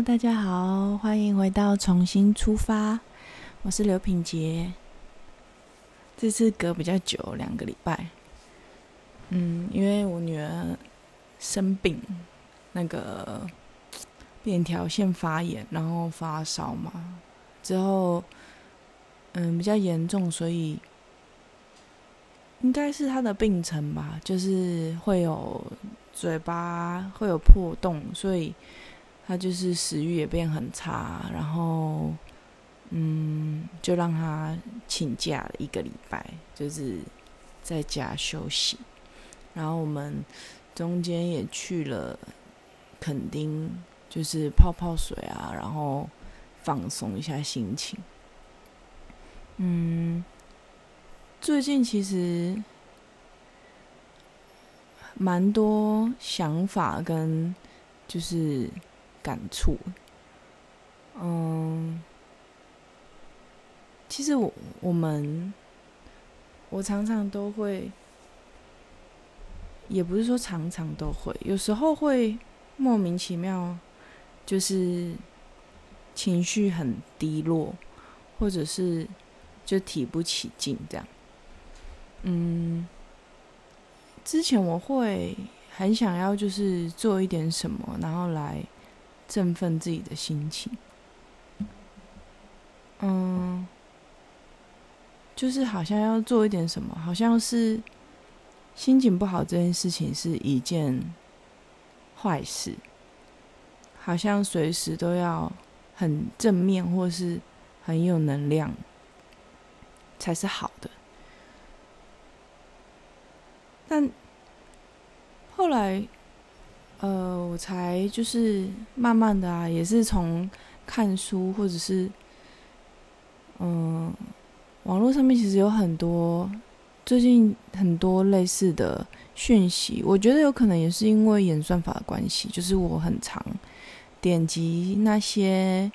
大家好，欢迎回到重新出发。我是刘品杰，这次隔比较久，两个礼拜。嗯，因为我女儿生病，那个扁条腺发炎，然后发烧嘛，之后嗯比较严重，所以应该是她的病程吧，就是会有嘴巴会有破洞，所以。他就是食欲也变很差，然后，嗯，就让他请假了一个礼拜，就是在家休息。然后我们中间也去了垦丁，就是泡泡水啊，然后放松一下心情。嗯，最近其实蛮多想法跟就是。感触，嗯，其实我我们，我常常都会，也不是说常常都会，有时候会莫名其妙，就是情绪很低落，或者是就提不起劲这样。嗯，之前我会很想要就是做一点什么，然后来。振奋自己的心情，嗯，就是好像要做一点什么，好像是心情不好这件事情是一件坏事，好像随时都要很正面或是很有能量才是好的，但后来。呃，我才就是慢慢的啊，也是从看书或者是，嗯，网络上面其实有很多最近很多类似的讯息，我觉得有可能也是因为演算法的关系，就是我很常点击那些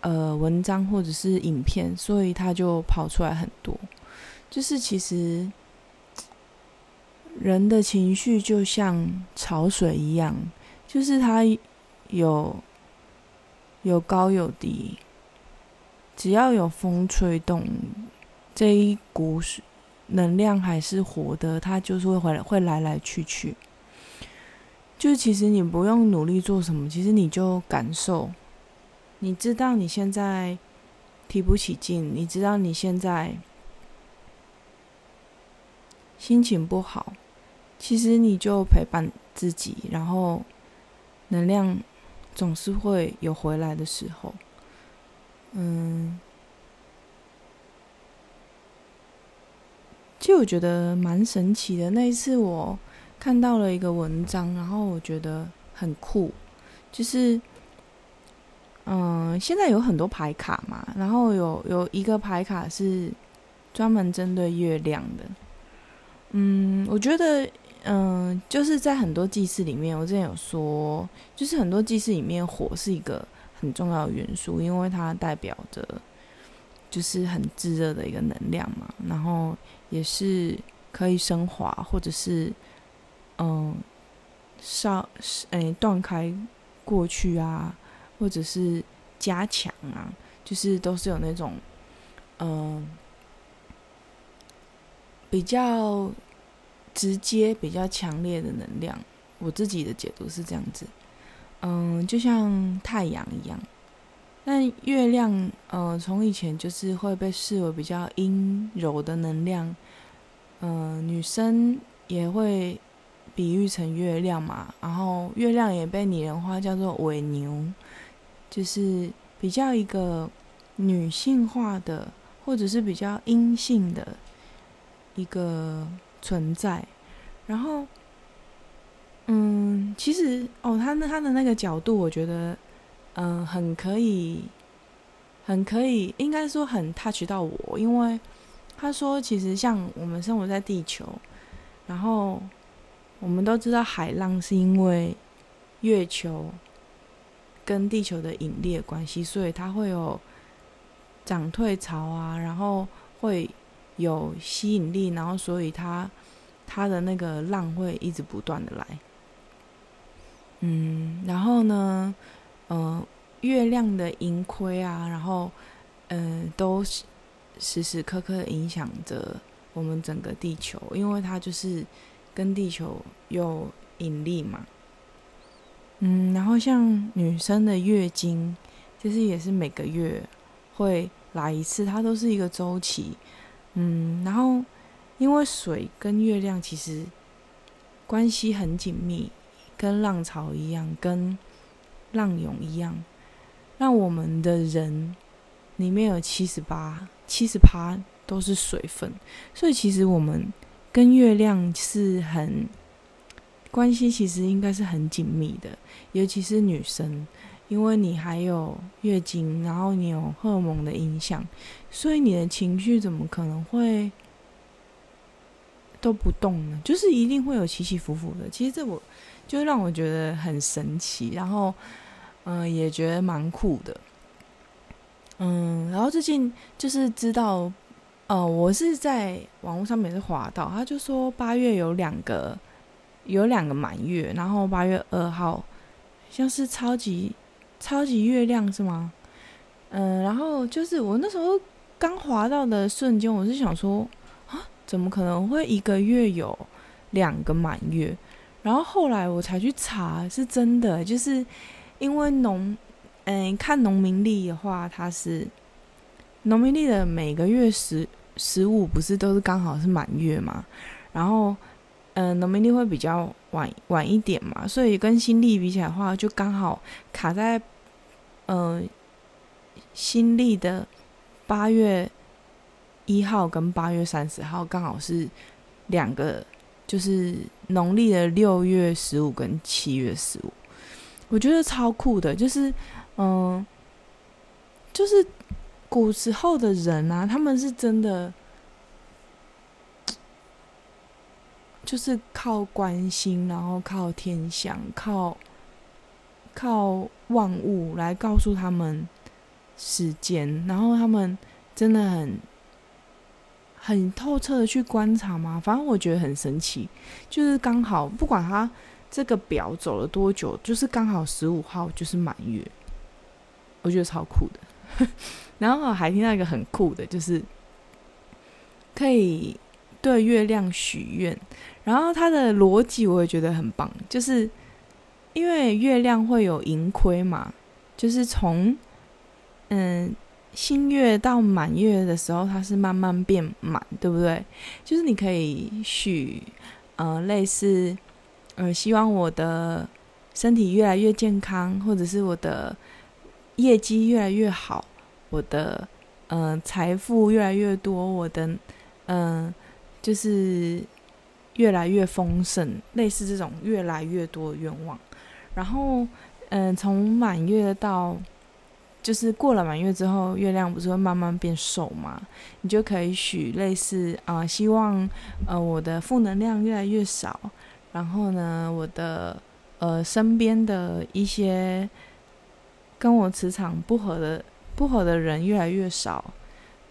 呃文章或者是影片，所以它就跑出来很多，就是其实。人的情绪就像潮水一样，就是它有有高有低，只要有风吹动，这一股能量还是活的，它就是会回来，会来来去去。就其实你不用努力做什么，其实你就感受，你知道你现在提不起劲，你知道你现在心情不好。其实你就陪伴自己，然后能量总是会有回来的时候。嗯，其实我觉得蛮神奇的。那一次我看到了一个文章，然后我觉得很酷，就是嗯，现在有很多牌卡嘛，然后有有一个牌卡是专门针对月亮的。嗯，我觉得。嗯，就是在很多祭祀里面，我之前有说，就是很多祭祀里面，火是一个很重要的元素，因为它代表着就是很炙热的一个能量嘛，然后也是可以升华，或者是嗯烧诶断开过去啊，或者是加强啊，就是都是有那种嗯比较。直接比较强烈的能量，我自己的解读是这样子，嗯，就像太阳一样，但月亮，呃，从以前就是会被视为比较阴柔的能量，嗯，女生也会比喻成月亮嘛，然后月亮也被拟人化叫做伪牛，就是比较一个女性化的，或者是比较阴性的一个。存在，然后，嗯，其实哦，他那他的那个角度，我觉得，嗯，很可以，很可以，应该说很 touch 到我，因为他说，其实像我们生活在地球，然后我们都知道海浪是因为月球跟地球的引力关系，所以它会有涨退潮啊，然后会。有吸引力，然后所以它它的那个浪会一直不断的来，嗯，然后呢，呃，月亮的盈亏啊，然后，嗯，都时时刻刻影响着我们整个地球，因为它就是跟地球有引力嘛。嗯，然后像女生的月经，其实也是每个月会来一次，它都是一个周期。嗯，然后因为水跟月亮其实关系很紧密，跟浪潮一样，跟浪涌一样，让我们的人里面有七十八、七十趴都是水分，所以其实我们跟月亮是很关系，其实应该是很紧密的。尤其是女生，因为你还有月经，然后你有荷尔蒙的影响，所以你的情绪怎么可能会都不动呢？就是一定会有起起伏伏的。其实这我就让我觉得很神奇，然后。嗯，也觉得蛮酷的。嗯，然后最近就是知道，呃，我是在网络上面是滑到，他就说八月有两个有两个满月，然后八月二号像是超级超级月亮是吗？嗯，然后就是我那时候刚滑到的瞬间，我是想说啊，怎么可能会一个月有两个满月？然后后来我才去查，是真的，就是。因为农，嗯，看农民历的话，它是农民历的每个月十十五，不是都是刚好是满月嘛？然后，嗯，农民历会比较晚晚一点嘛，所以跟新历比起来的话，就刚好卡在，嗯，新历的八月一号跟八月三十号刚好是两个，就是农历的六月十五跟七月十五。我觉得超酷的，就是，嗯，就是古时候的人啊，他们是真的，就是靠关心，然后靠天象，靠靠万物来告诉他们时间，然后他们真的很很透彻的去观察嘛。反正我觉得很神奇，就是刚好不管他。这个表走了多久？就是刚好十五号就是满月，我觉得超酷的。然后还听到一个很酷的，就是可以对月亮许愿。然后它的逻辑我也觉得很棒，就是因为月亮会有盈亏嘛，就是从嗯新月到满月的时候，它是慢慢变满，对不对？就是你可以许呃类似。呃，希望我的身体越来越健康，或者是我的业绩越来越好，我的嗯财富越来越多，我的嗯就是越来越丰盛，类似这种越来越多的愿望。然后嗯，从满月到就是过了满月之后，月亮不是会慢慢变瘦吗？你就可以许类似啊，希望呃我的负能量越来越少。然后呢，我的呃身边的一些跟我磁场不合的不合的人越来越少，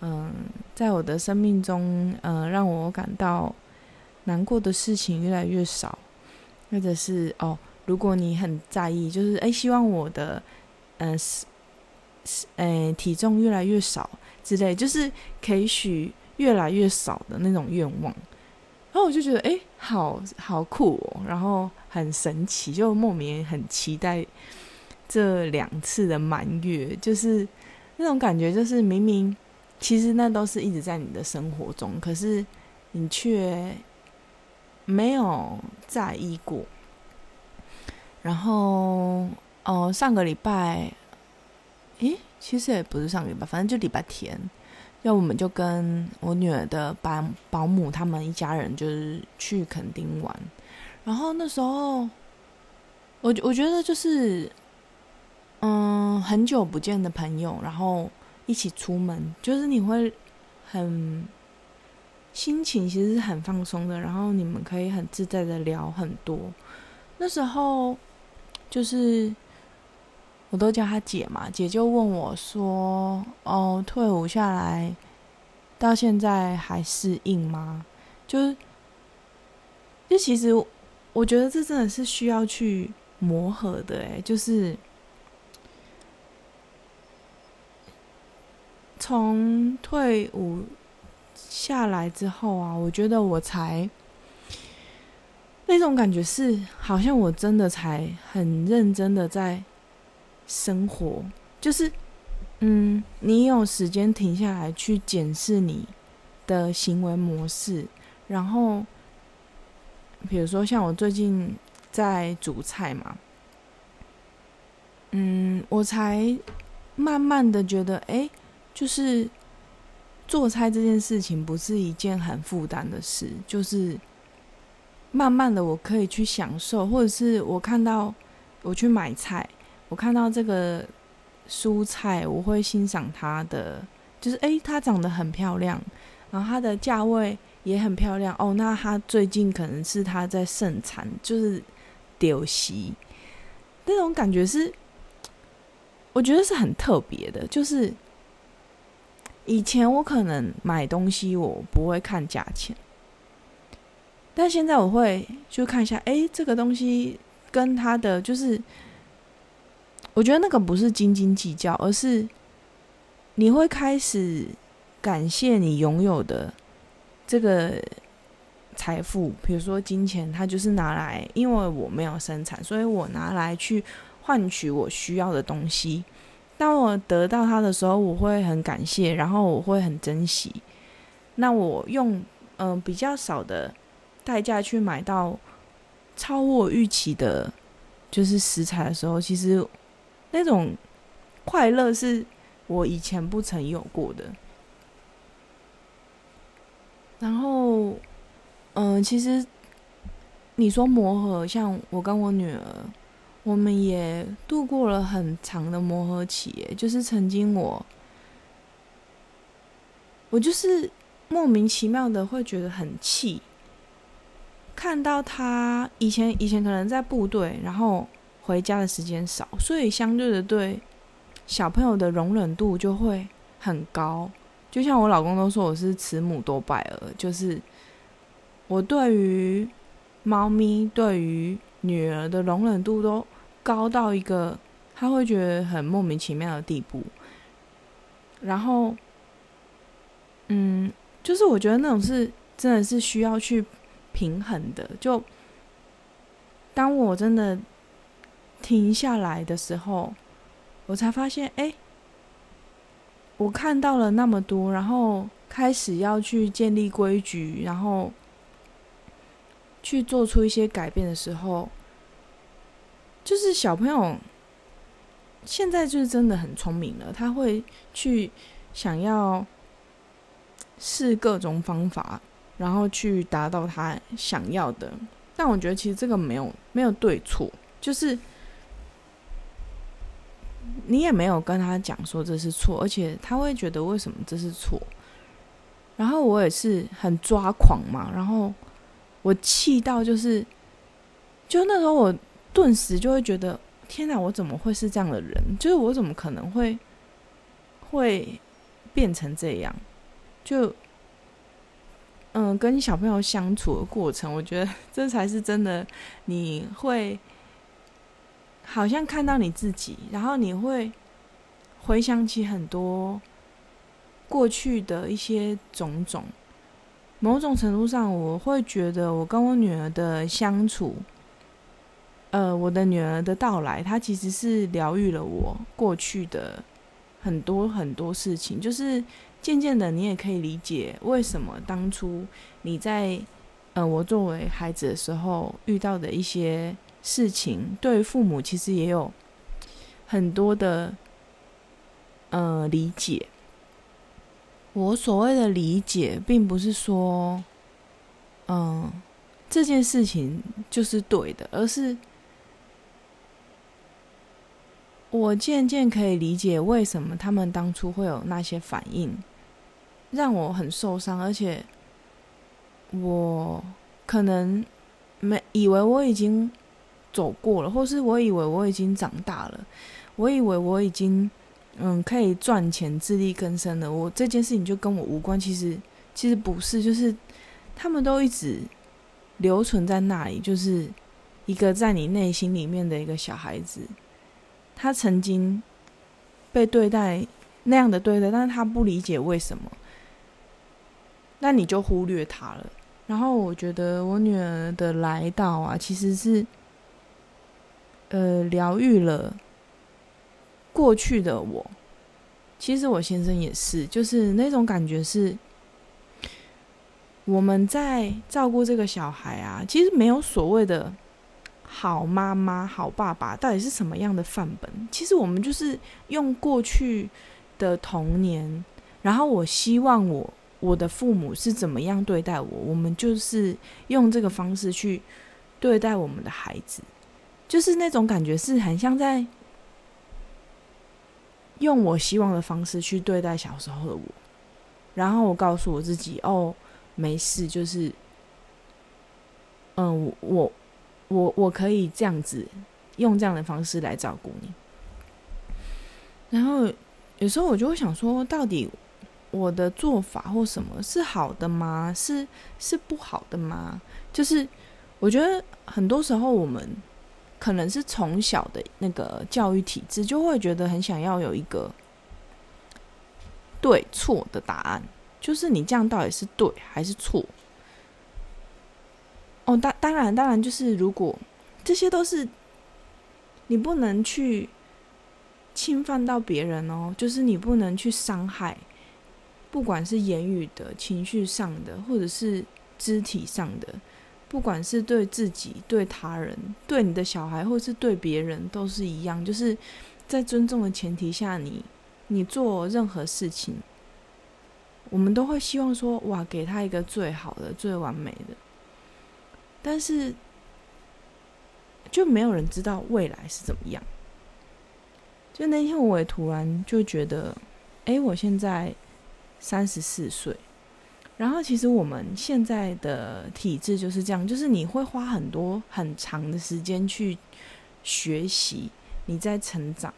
嗯，在我的生命中，嗯，让我感到难过的事情越来越少，或者是哦，如果你很在意，就是哎，希望我的嗯是是哎体重越来越少之类，就是可以许越来越少的那种愿望。然后我就觉得，哎，好好酷哦，然后很神奇，就莫名很期待这两次的满月，就是那种感觉，就是明明其实那都是一直在你的生活中，可是你却没有在意过。然后，哦，上个礼拜，诶，其实也不是上个礼拜，反正就礼拜天。要我们就跟我女儿的保保姆他们一家人就是去垦丁玩，然后那时候，我我觉得就是，嗯，很久不见的朋友，然后一起出门，就是你会很心情其实是很放松的，然后你们可以很自在的聊很多。那时候就是我都叫她姐嘛姐就问我说哦退伍下来到现在还适应吗？就是就其实我觉得这真的是需要去磨合的哎就是从退伍下来之后啊我觉得我才那种感觉是，好像我真的才很认真的在生活，就是嗯，你有时间停下来去检视你的行为模式，然后比如说像我最近在煮菜嘛，嗯，我才慢慢的觉得，哎。就是做菜这件事情不是一件很负担的事，就是慢慢的我可以去享受，或者是我看到我去买菜，我看到这个蔬菜，我会欣赏它的，就是诶，它长得很漂亮，然后它的价位也很漂亮哦，那它最近可能是它在盛产，就是丢席那种感觉是，我觉得是很特别的，就是。以前我可能买东西我不会看价钱，但现在我会就看一下，哎，这个东西跟他的就是，我觉得那个不是斤斤计较，而是你会开始感谢你拥有的这个财富，比如说金钱，它就是拿来，因为我没有生产，所以我拿来去换取我需要的东西。当我得到它的时候，我会很感谢，然后我会很珍惜。那我用嗯比较少的代价去买到超我预期的，就是食材的时候，其实那种快乐是我以前不曾有过的。然后，嗯，其实你说磨合，像我跟我女儿。我们也度过了很长的磨合期，就是曾经我，我就是莫名其妙的会觉得很气，看到他以前以前可能在部队，然后回家的时间少，所以相对的对小朋友的容忍度就会很高。就像我老公都说我是慈母多败儿，就是我对于猫咪对于。女儿的容忍度都高到一个，他会觉得很莫名其妙的地步。然后，嗯，就是我觉得那种是真的是需要去平衡的。就当我真的停下来的时候，我才发现，哎，我看到了那么多，然后开始要去建立规矩，然后。去做出一些改变的时候，就是小朋友现在就是真的很聪明了，他会去想要试各种方法，然后去达到他想要的。但我觉得其实这个没有没有对错，就是你也没有跟他讲说这是错，而且他会觉得为什么这是错。然后我也是很抓狂嘛，然后。我气到就是，就那时候我顿时就会觉得，天哪，我怎么会是这样的人？就是我怎么可能会会变成这样？就嗯，跟小朋友相处的过程，我觉得这才是真的。你会好像看到你自己，然后你会回想起很多过去的一些种种。某种程度上，我会觉得我跟我女儿的相处，呃，我的女儿的到来，她其实是疗愈了我过去的很多很多事情。就是渐渐的，你也可以理解为什么当初你在呃我作为孩子的时候遇到的一些事情，对父母其实也有很多的呃理解。我所谓的理解，并不是说，嗯，这件事情就是对的，而是我渐渐可以理解为什么他们当初会有那些反应，让我很受伤，而且我可能没以为我已经走过了，或是我以为我已经长大了，我以为我已经。嗯，可以赚钱、自力更生了，我这件事情就跟我无关。其实，其实不是，就是他们都一直留存在那里，就是一个在你内心里面的一个小孩子，他曾经被对待那样的对待，但是他不理解为什么，那你就忽略他了。然后我觉得我女儿的来到啊，其实是，呃，疗愈了过去的我。其实我先生也是，就是那种感觉是，我们在照顾这个小孩啊，其实没有所谓的。好妈妈、好爸爸到底是什么样的范本？其实我们就是用过去的童年，然后我希望我我的父母是怎么样对待我，我们就是用这个方式去对待我们的孩子，就是那种感觉是很像在用我希望的方式去对待小时候的我，然后我告诉我自己：哦，没事，就是，嗯，我。我我可以这样子用这样的方式来照顾你，然后有时候我就会想说，到底我的做法或什么是好的吗？是是不好的吗？就是我觉得很多时候我们可能是从小的那个教育体制，就会觉得很想要有一个对错的答案，就是你这样到底是对还是错？哦，当当然，当然，就是如果这些都是你不能去侵犯到别人哦，就是你不能去伤害，不管是言语的、情绪上的，或者是肢体上的，不管是对自己、对他人、对你的小孩，或是对别人，都是一样，就是在尊重的前提下，你你做任何事情，我们都会希望说，哇，给他一个最好的、最完美的。但是，就没有人知道未来是怎么样。就那天，我也突然就觉得，哎，我现在三十四岁，然后其实我们现在的体质就是这样，就是你会花很多很长的时间去学习，你在成长。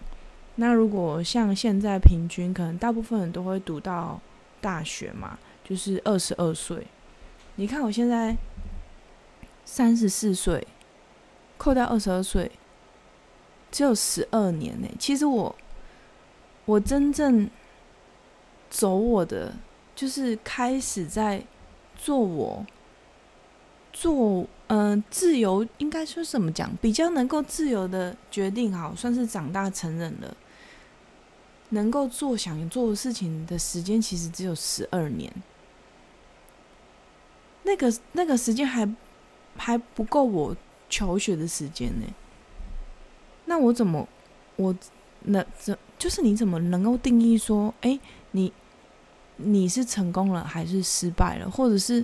那如果像现在平均，可能大部分人都会读到大学嘛，就是二十二岁。你看我现在。三十四岁，扣掉二十二岁，只有十二年呢。其实我，我真正走我的，就是开始在做我做嗯自由，应该说怎么讲，比较能够自由的决定，好算是长大成人了，能够做想做的事情的时间，其实只有十二年。那个那个时间还。还不够我求学的时间呢，那我怎么我那怎就是你怎么能够定义说，哎，你你是成功了还是失败了，或者是，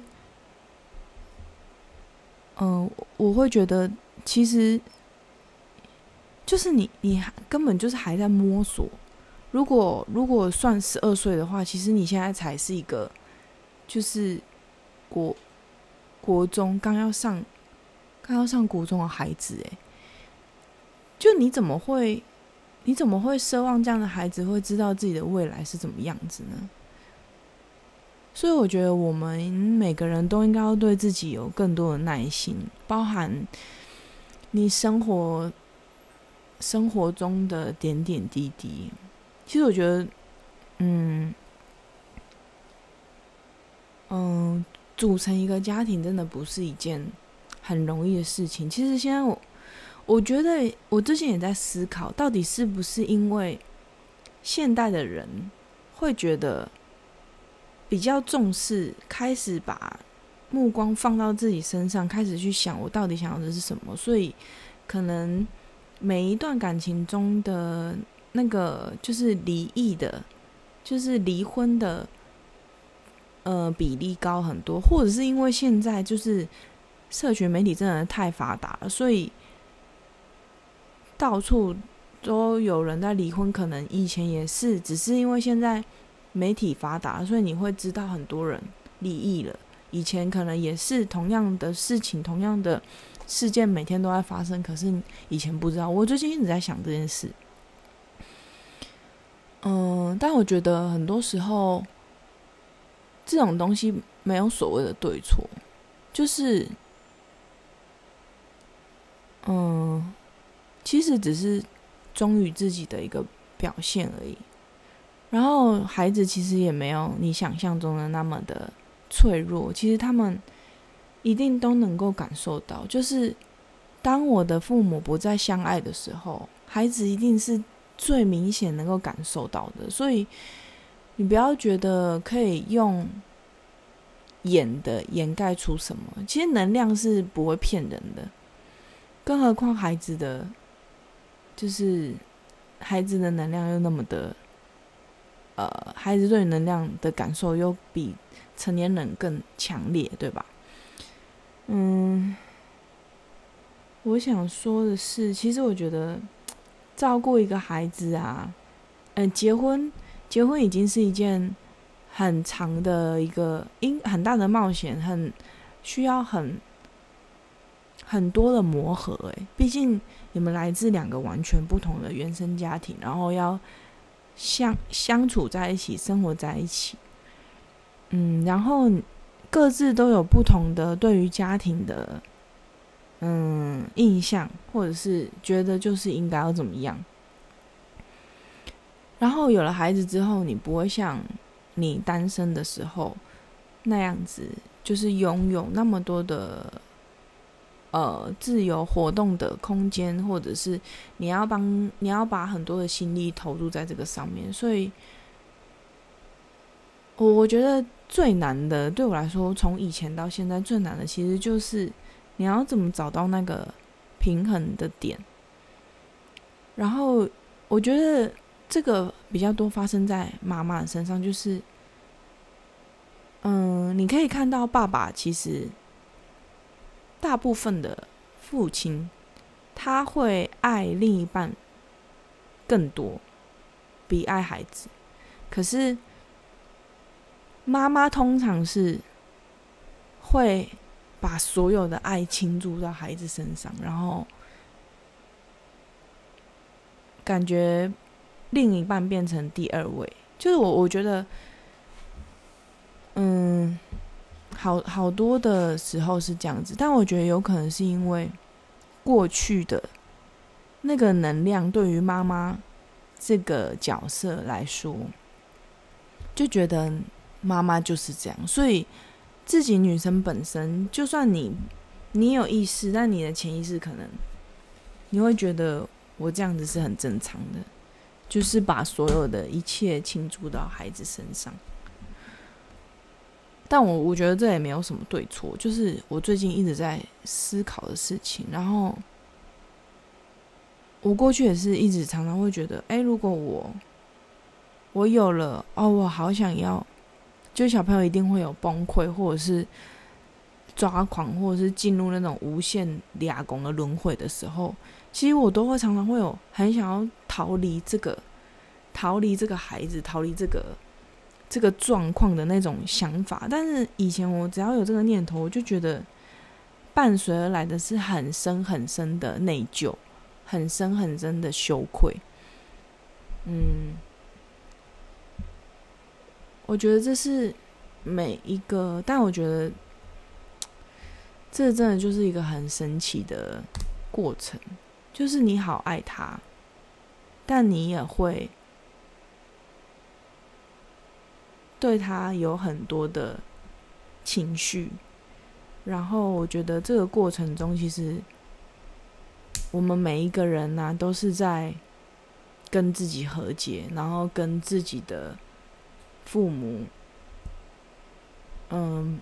嗯，我会觉得其实就是你你根本就是还在摸索。如果如果算十二岁的话，其实你现在才是一个就是国。国中刚要上，刚要上国中的孩子，哎，就你怎么会，你怎么会奢望这样的孩子会知道自己的未来是怎么样子呢？所以我觉得我们每个人都应该要对自己有更多的耐心，包含你生活生活中的点点滴滴。其实我觉得，嗯，嗯。组成一个家庭真的不是一件很容易的事情。其实现在我，我觉得我之前也在思考，到底是不是因为现代的人会觉得比较重视，开始把目光放到自己身上，开始去想我到底想要的是什么，所以可能每一段感情中的那个就是离异的，就是离婚的。呃，比例高很多，或者是因为现在就是社群媒体真的太发达了，所以到处都有人在离婚。可能以前也是，只是因为现在媒体发达，所以你会知道很多人离异了。以前可能也是同样的事情，同样的事件每天都在发生，可是以前不知道。我最近一直在想这件事。嗯，但我觉得很多时候。这种东西没有所谓的对错，就是，嗯，其实只是忠于自己的一个表现而已。然后孩子其实也没有你想象中的那么的脆弱，其实他们一定都能够感受到，就是当我的父母不再相爱的时候，孩子一定是最明显能够感受到的。所以你不要觉得可以用演的掩盖出什么，其实能量是不会骗人的，更何况孩子的，就是孩子的能量又那么的。呃，孩子对能量的感受又比成年人更强烈，对吧？嗯，我想说的是，其实我觉得照顾一个孩子啊，嗯，结婚结婚已经是一件很长的一个因很大的冒险，很需要很很多的磨合。诶，毕竟你们来自两个完全不同的原生家庭，然后要。相相处在一起，生活在一起，嗯，然后各自都有不同的对于家庭的嗯印象，或者是觉得就是应该要怎么样。然后有了孩子之后，你不会像你单身的时候那样子，就是拥有那么多的。呃，自由活动的空间，或者是你要帮你要把很多的心力投入在这个上面，所以，我我觉得最难的，对我来说，从以前到现在最难的，其实就是你要怎么找到那个平衡的点。然后，我觉得这个比较多发生在妈妈身上，就是，嗯，你可以看到爸爸其实。大部分的父亲，他会爱另一半更多，比爱孩子。可是妈妈通常是会把所有的爱倾注到孩子身上，然后感觉另一半变成第二位。就是我，我觉得，嗯。好好多的时候是这样子，但我觉得有可能是因为过去的那个能量对于妈妈这个角色来说，就觉得妈妈就是这样，所以自己女生本身，就算你你有意识，但你的潜意识可能你会觉得我这样子是很正常的，就是把所有的一切倾注到孩子身上。但我我觉得这也没有什么对错，就是我最近一直在思考的事情。然后我过去也是一直常常会觉得，哎，如果我我有了哦，我好想要，就小朋友一定会有崩溃，或者是抓狂，或者是进入那种无限俩拱的轮回的时候，其实我都会常常会有很想要逃离这个，逃离这个孩子，逃离这个。这个状况的那种想法，但是以前我只要有这个念头，我就觉得伴随而来的是很深很深的内疚，很深很深的羞愧。嗯，我觉得这是每一个，但我觉得这真的就是一个很神奇的过程，就是你好爱他，但你也会。对他有很多的情绪，然后我觉得这个过程中，其实我们每一个人呢，都是在跟自己和解，然后跟自己的父母，嗯，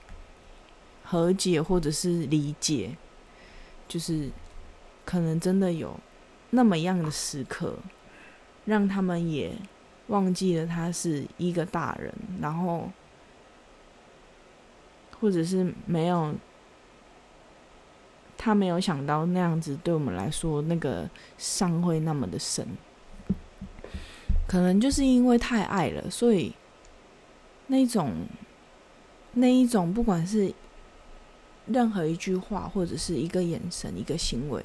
和解或者是理解，就是可能真的有那么样的时刻，让他们也。忘记了他是一个大人，然后，或者是没有，他没有想到那样子对我们来说那个伤会那么的深，可能就是因为太爱了，所以那种那一种不管是任何一句话或者是一个眼神、一个行为，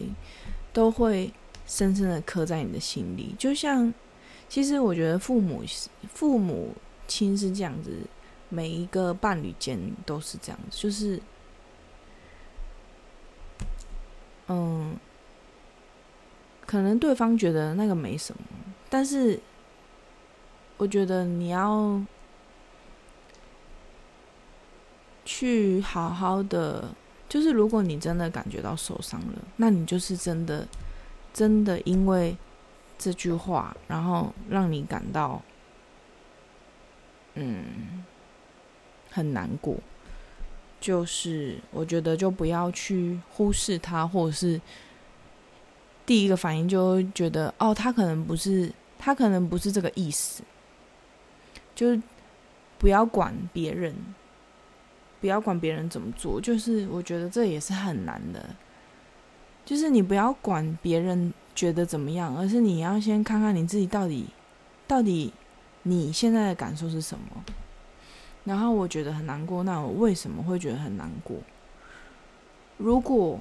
都会深深的刻在你的心里，就像。其实我觉得父母父母亲是这样子，每一个伴侣间都是这样子，就是，嗯，可能对方觉得那个没什么，但是我觉得你要去好好的，就是如果你真的感觉到受伤了，那你就是真的真的因为这句话，然后让你感到嗯很难过。就是我觉得就不要去忽视他，或者是第一个反应就觉得哦，他可能不是，他可能不是这个意思。就是不要管别人，不要管别人怎么做。就是我觉得这也是很难的。就是你不要管别人觉得怎么样，而是你要先看看你自己到底，到底你现在的感受是什么。然后我觉得很难过，那我为什么会觉得很难过？如果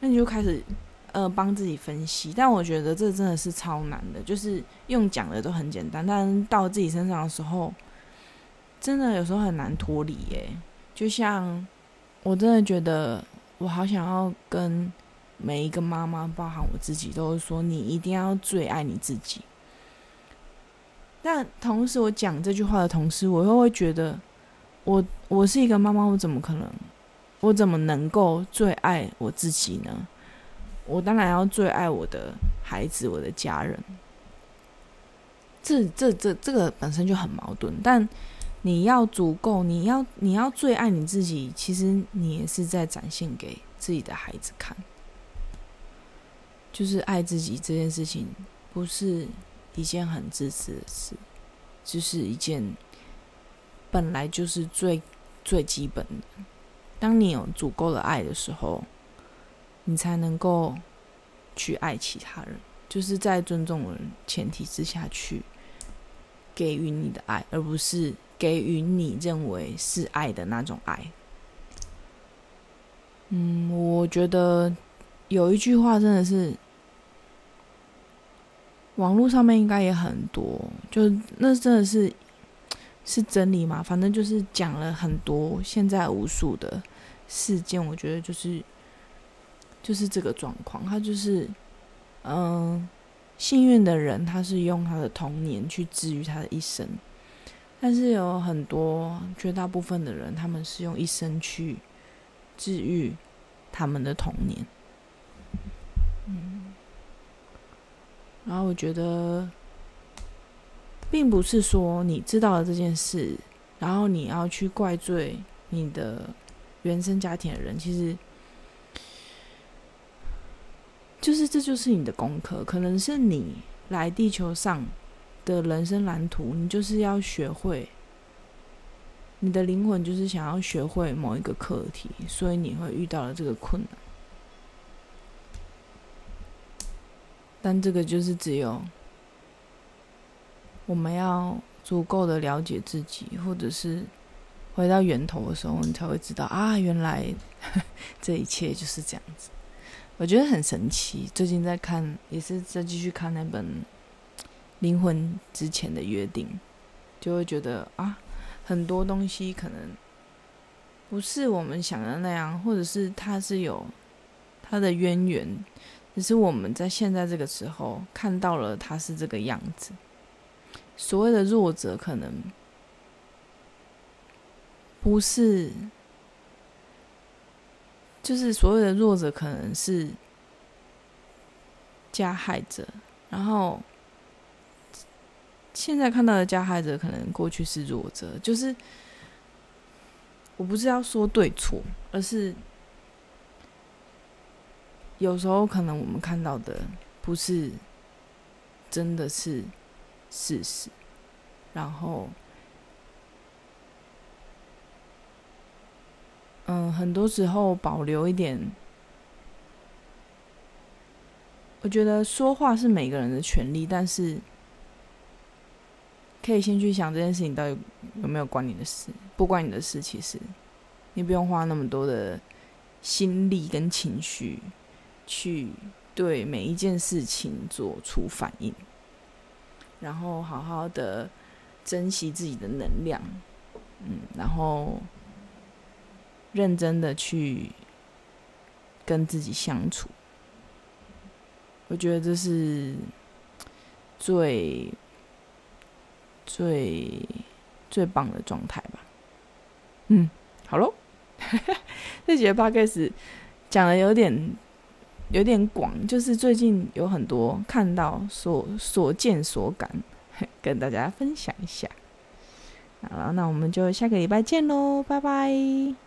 那你就开始呃帮自己分析，但我觉得这真的是超难的，就是用讲的都很简单，但到自己身上的时候，真的有时候很难脱离耶。就像我真的觉得，我好想要跟每一个妈妈，包含我自己，都是说，你一定要最爱你自己。但同时，我讲这句话的同时，我又会觉得，我我是一个妈妈，我怎么可能，我怎么能够最爱我自己呢？我当然要最爱我的孩子，我的家人。这这这这个本身就很矛盾。但你要足够，你要你要最爱你自己，其实你也是在展现给自己的孩子看，就是爱自己这件事情，不是。一件很自私的事，就是一件本来就是最最基本的。当你有足够的爱的时候，你才能够去爱其他人，就是在尊重人前提之下去给予你的爱，而不是给予你认为是爱的那种爱。嗯，我觉得有一句话真的是。网络上面应该也很多，就那真的是是真理嘛？反正就是讲了很多现在无数的事件，我觉得就是就是这个状况。他就是嗯，幸运的人，他是用他的童年去治愈他的一生，但是有很多绝大部分的人，他们是用一生去治愈他们的童年。嗯。然后我觉得，并不是说你知道了这件事，然后你要去怪罪你的原生家庭的人，其实就是这就是你的功课，可能是你来地球上的人生蓝图，你就是要学会，你的灵魂就是想要学会某一个课题，所以你会遇到了这个困难。但这个就是只有我们要足够的了解自己，或者是回到源头的时候，你才会知道啊，原来 这一切就是这样子。我觉得很神奇。最近在看，也是在继续看那本《灵魂之前的约定》，就会觉得啊，很多东西可能不是我们想的那样，或者是它是有它的渊源。只是我们在现在这个时候看到了他是这个样子。所谓的弱者，可能不是，就是所谓的弱者，可能是加害者。然后现在看到的加害者，可能过去是弱者。就是我不是要说对错，而是。有时候可能我们看到的不是真的是事实，然后，嗯，很多时候保留一点，我觉得说话是每个人的权利，但是可以先去想这件事情到底有没有关你的事，不关你的事，其实你不用花那么多的心力跟情绪。去对每一件事情做出反应，然后好好的珍惜自己的能量，嗯，然后认真的去跟自己相处。我觉得这是最最最棒的状态吧。嗯，好喽，这节 p o d c a s 讲的有点有点广，就是最近有很多看到所所见所感，跟大家分享一下。好了，那我们就下个礼拜见喽，拜拜。